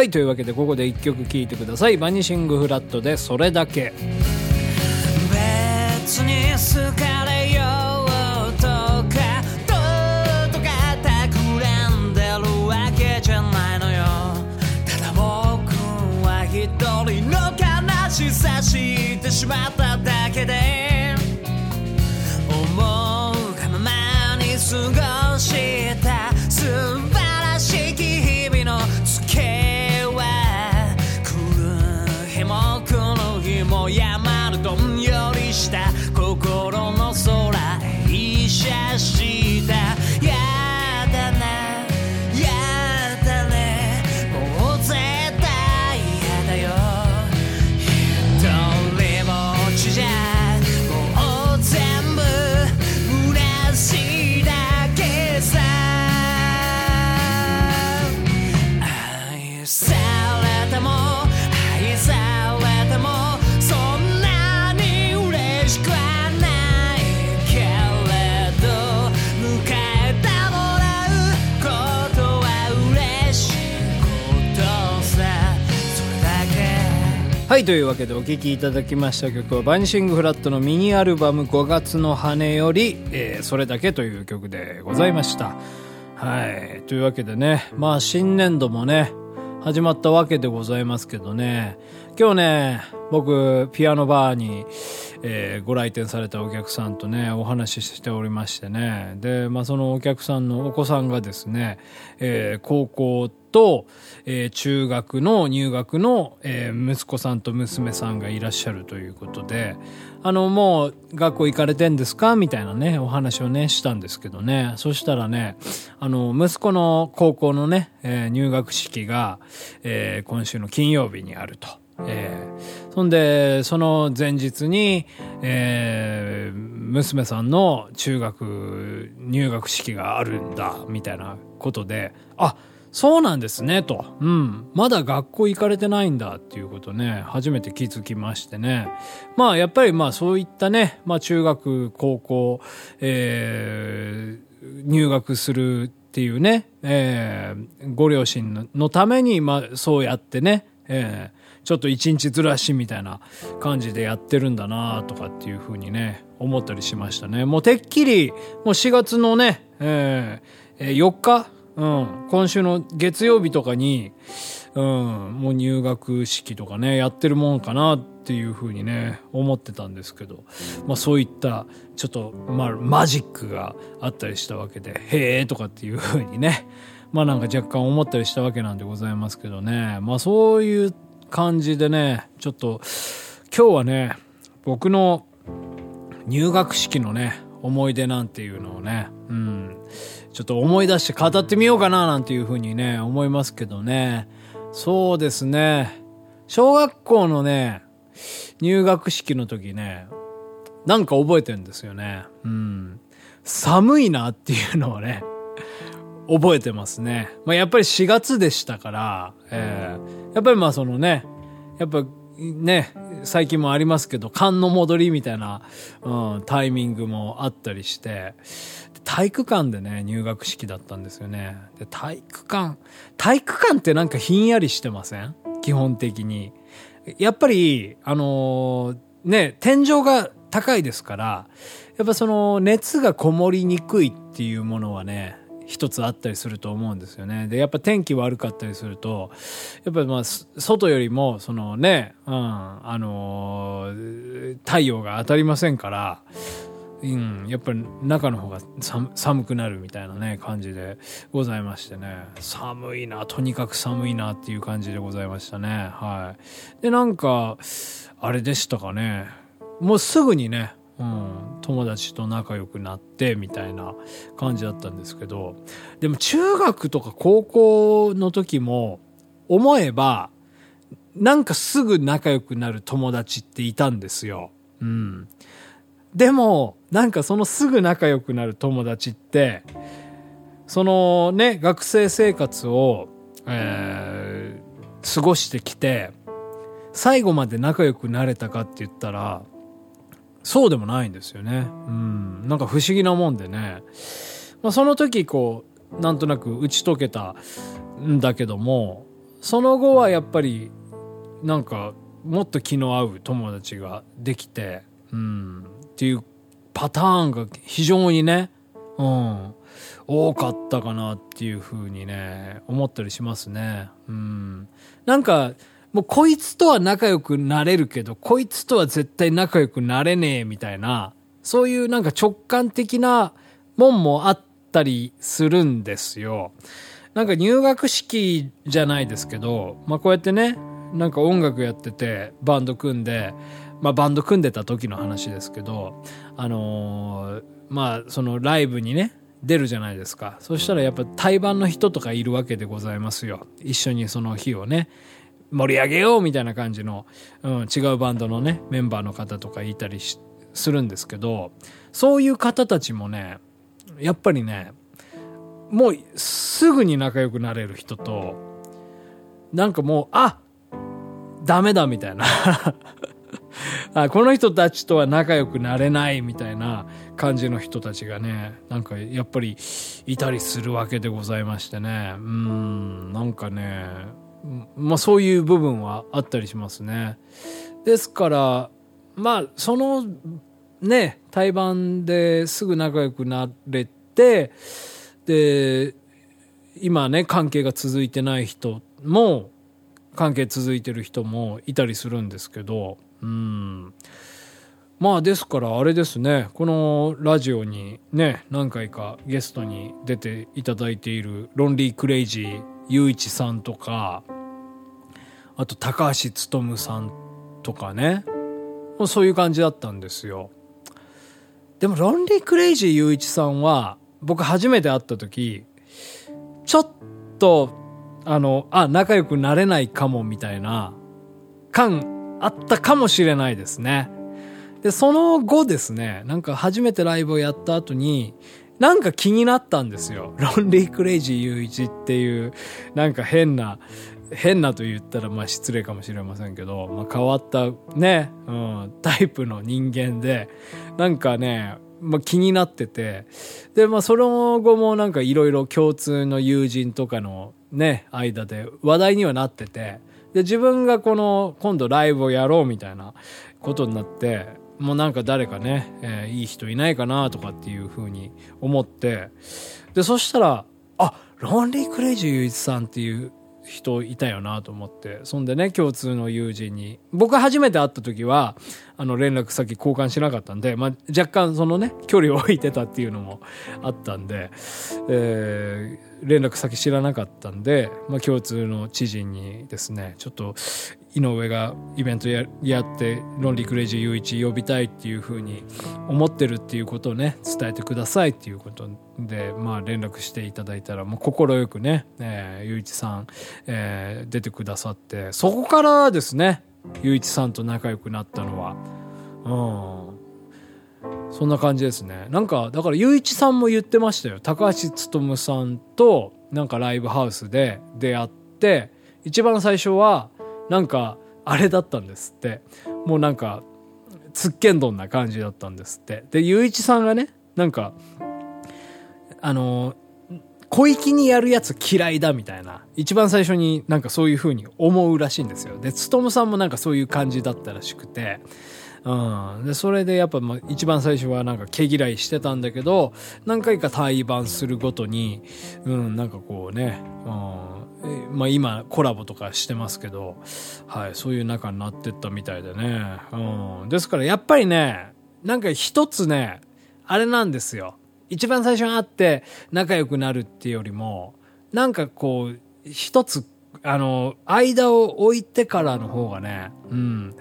はいというわけでここで1曲聴いてください。バニシングフラットでそれだけ。別に好かれようとかどうとか企んでるわけじゃないのよ。ただ僕は一人の悲しさ知ってしまっただけで。思うがままに過ごした。というわけでお聴きいただきました曲はバニシングフラットのミニアルバム5月の羽より、えーそれだけという曲でございました。はい。というわけでね、まあ新年度もね、始まったわけでございますけどね、今日ね、僕、ピアノバーに、えーご来店されたお客さんとね、お話ししておりましてね、で、まあそのお客さんのお子さんがですね、えー高校と、えー中学の入学の、えー息子さんと娘さんがいらっしゃるということで、あの、もう学校行かれてんですか？みたいなね、お話をね、したんですけどね。そしたらね、あの、息子の高校のね、えー入学式が、えー今週の金曜日にあると。えーそんで、その前日に、えー娘さんの中学入学式があるんだ、みたいなことで、あ、そうなんですね、と。うん。まだ学校行かれてないんだっていうことね、初めて気づきましてね。まあ、やっぱりまあそういったね、まあ中学、高校、えー入学するっていうね、えーご両親のために、まあそうやってね、えーちょっと一日ずらしみたいな感じでやってるんだなとかっていうふうにね、思ったりしましたね。もうてっきり、もう4月のね、えーえー4日、うん、今週の月曜日とかに、うん、もう入学式とかね、やってるもんかなっていうふうにね、思ってたんですけど、まあそういった、ちょっと、まあマジックがあったりしたわけで、へえとかっていうふうにね、まあなんか若干思ったりしたわけなんでございますけどね、まあそういう感じでね、ちょっと、今日はね、僕の入学式のね、思い出なんていうのをね、うん、ちょっと思い出して語ってみようかななんていうふうにね、思いますけどね。そうですね。小学校のね、入学式の時ね、なんか覚えてるんですよね。うん。寒いなっていうのをね、覚えてますね。まあ、やっぱり4月でしたから、えーやっぱりまあそのね、やっぱね、最近もありますけど、寒の戻りみたいな、うん、タイミングもあったりして、体育館でね、入学式だったんですよね。で、体育館、体育館ってなんかひんやりしてません？基本的に。やっぱり、あのーね、天井が高いですから、やっぱその熱がこもりにくいっていうものはね、一つあったりすると思うんですよね。で、やっぱ天気悪かったりすると、やっぱりまあ、外よりも、そのね、うん、あのー太陽が当たりませんから、うん、やっぱり中の方が寒寒くなるみたいなね、感じでございましてね。寒いな、とにかく寒いなっていう感じでございましたね。はい。で、なんか、あれでしたかね。もうすぐにね、うん、友達と仲良くなってみたいな感じだったんですけど、でも中学とか高校の時も思えば、なんかすぐ仲良くなる友達っていたんですよ。うん。でも、なんかそのすぐ仲良くなる友達って、そのね、学生生活を、えー過ごしてきて、最後まで仲良くなれたかって言ったら、そうでもないんですよね。うん。なんか不思議なもんでね。まあ、その時こう、なんとなく打ち解けたんだけども、その後はやっぱり、なんか、もっと気の合う友達ができて、うん。っていうパターンが非常にね、うん。多かったかなっていうふうにね、思ったりしますね。うん。なんか、もうこいつとは仲良くなれるけど、こいつとは絶対仲良くなれねえみたいな、そういうなんか直感的なもんもあったりするんですよ。なんか入学式じゃないですけど、まあこうやってね、なんか音楽やってて、バンド組んで、まあバンド組んでた時の話ですけど、あのーまあそのライブにね、出るじゃないですか。そしたらやっぱ対バンの人とかいるわけでございますよ。一緒にその日をね、盛り上げようみたいな感じの、うん、違うバンドのね、メンバーの方とかいたりしするんですけど、そういう方たちもね、やっぱりね、もうすぐに仲良くなれる人と、なんかもう、あダメだみたいな。あこの人たちとは仲良くなれないみたいな感じの人たちがね、なんかやっぱりいたりするわけでございましてね。うん、なんかね、まあそういう部分はあったりしますね。ですから、まあそのね、対バンですぐ仲良くなれて、で、今ね、関係が続いてない人も、関係続いてる人もいたりするんですけど、うん。まあですからあれですね、このラジオにね、何回かゲストに出ていただいているロンリークレイジーゆういちさんとか、あと高橋勉さんとかね、もうそういう感じだったんですよ。でもロンリークレイジーゆういちさんは、僕初めて会った時、ちょっと、あの、あ、仲良くなれないかもみたいな感あったかもしれないですね。で、その後ですね、なんか初めてライブをやった後に、なんか気になったんですよ。ロンリークレイジーゆういちっていう、なんか変な、変なと言ったらまあ失礼かもしれませんけど、まあ変わったね、うん、タイプの人間で、なんかね、まあ気になってて、で、まあその後もなんかいろいろ共通の友人とかのね、間で話題にはなってて、で、自分がこの今度ライブをやろうみたいなことになって、もうなんか誰かね、えーいい人いないかなとかっていうふうに思って、で、そしたら、あ、ロンリークレイジーゆういちさんっていう人いたよなと思って、そんでね、共通の友人に、僕初めて会った時は、あの、連絡先交換しなかったんで、まあ、若干そのね、距離を置いてたっていうのもあったんで、えー連絡先知らなかったんで、まあ、共通の知人にですね、ちょっと、井上がイベントややって、ロンリークレイジーゆういち呼びたいっていうふうに思ってるっていうことをね、伝えてくださいっていうことで、まあ連絡していただいたら、もう快くね、えー、ゆういちさん、えー出てくださって、そこからですね、ゆういちさんと仲良くなったのは、うん。そんな感じですね。なんか、だから、ゆういちさんも言ってましたよ。高橋勉さんと、なんかライブハウスで出会って、一番最初は、なんか、あれだったんですって。もうなんか、つっけんどんな感じだったんですって。で、ゆういちさんがね、なんか、あの、小粋にやるやつ嫌いだみたいな。一番最初になんかそういう風に思うらしいんですよ。で、つとむさんもなんかそういう感じだったらしくて。うん。で、それでやっぱまあ一番最初はなんか毛嫌いしてたんだけど、何回か対バンするごとに、うん、なんかこうね、うん。えまあ今コラボとかしてますけど、はい、そういう仲になってったみたいでね。うん。ですからやっぱりね、なんか一つね、あれなんですよ。一番最初に会って仲良くなるっていうよりも、なんかこう、一つ、あの、間を置いてからの方がね、うん。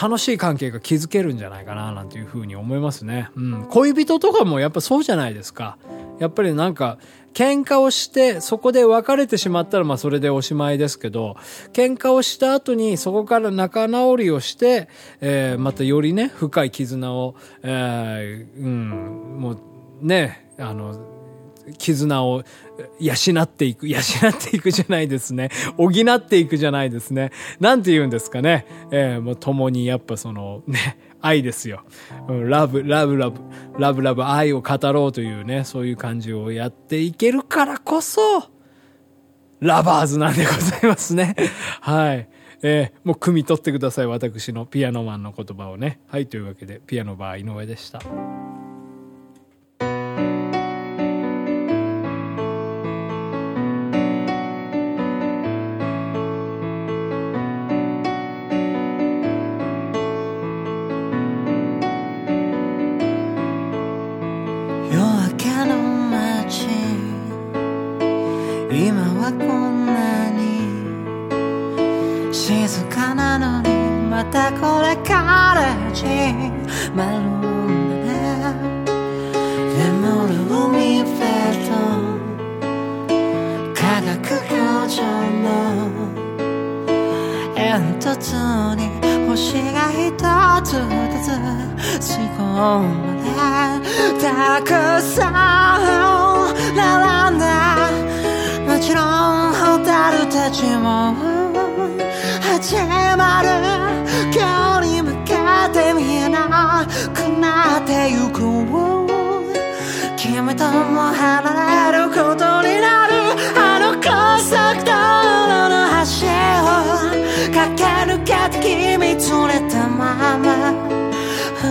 楽しい関係が築けるんじゃないかななんていうふうに思いますね。うん。恋人とかもやっぱそうじゃないですか。やっぱりなんか、喧嘩をして、そこで別れてしまったら、まあそれでおしまいですけど、喧嘩をした後にそこから仲直りをして、えー、またよりね、深い絆を、えー、うん、もうね、あの、絆を養っていく、養っていくじゃないですね。補っていくじゃないですね。なんて言うんですかね。えー、もう共にやっぱそのね、愛ですよ。ラブ、ラブ、ラブ、ラブ、ラブ、愛を語ろうというね、そういう感じをやっていけるからこそ、ラバーズなんでございますね。はい。えー、もう汲み取ってください。私のピアノマンの言葉をね。はい。というわけで、ピアノバー井上でした。つに星が一つずつ吸い込でたくさん並んだもちろん蛍たちも始まる今日に向けて見えなくなってゆく君とも離れることになるだっ君連れたまま。二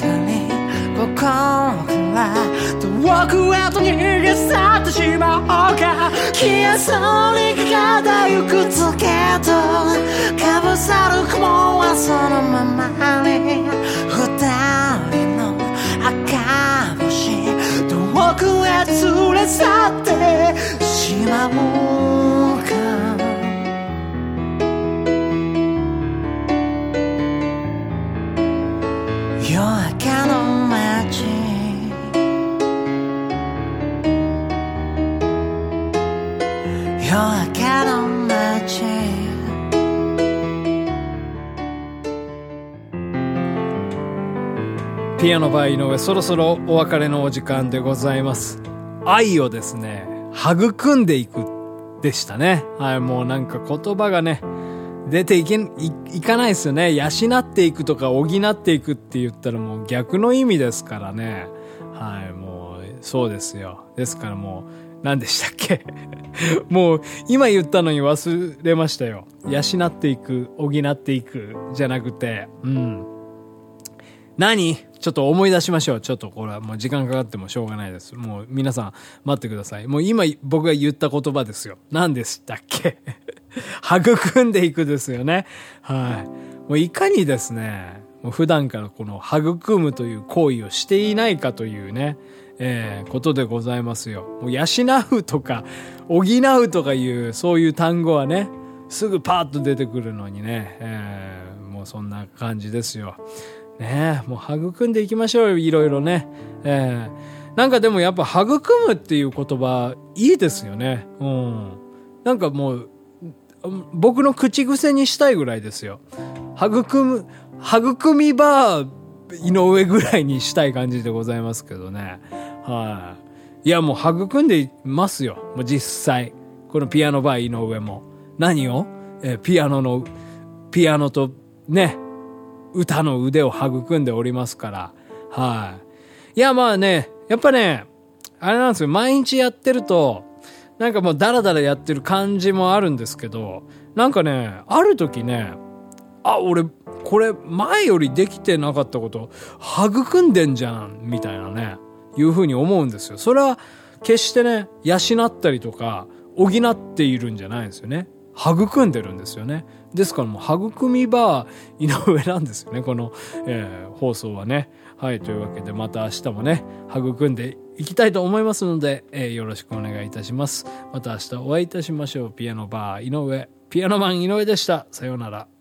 人僕から。遠くへと逃げ去ってしまおうか。消えそうにかゆくつけとかぶさる雲はそのままに。二人の赤星。遠くへ連れ去ってしまう。ピアノバー井上そろそろお別れのお時間でございます。愛をですね育んでいくでしたね。はいもうなんか言葉がね出ていけいかないですよね。養っていくとか補っていくって言ったらもう逆の意味ですからね。はいもうそうですよ。ですからもう何でしたっけ？もう今言ったのに忘れましたよ。養っていく補っていくじゃなくてうん。何？ちょっと思い出しましょう。ちょっとこれはもう時間かかってもしょうがないです。もう皆さん待ってください。もう今僕が言った言葉ですよ。何でしたっけ？育んでいくですよね。はい。もういかにですね、もう普段からこの育むという行為をしていないかというね、えー、ことでございますよ。もう養うとか、補うとかいう、そういう単語はね、すぐパーッと出てくるのにね、えー、もうそんな感じですよ。ねもう育んでいきましょうよ、いろいろね。えー、なんかでもやっぱ育むっていう言葉いいですよね。うん。なんかもう、僕の口癖にしたいぐらいですよ。育む、育みバー井上ぐらいにしたい感じでございますけどね。はい、いやもう育んでいますよ。もう実際。このピアノバー井上も。何を？えピアノの、ピアノとね、歌の腕を育んでおりますから。はい。いや、まあね、やっぱね、あれなんですよ、毎日やってると、なんかもうダラダラやってる感じもあるんですけど、なんかね、ある時ね、あ、俺、これ前よりできてなかったこと育んでんじゃん、みたいなね、いうふうに思うんですよ。それは決してね、養ったりとか、補っているんじゃないんですよね。育んでるんですよね。ですからもう育み場井上なんですよね。この、えー、放送はね。はいというわけでまた明日もね育んでいきたいと思いますので、えー、よろしくお願いいたします。また明日お会いいたしましょう。ピアノバー井上。ピアノマン井上でした。さようなら。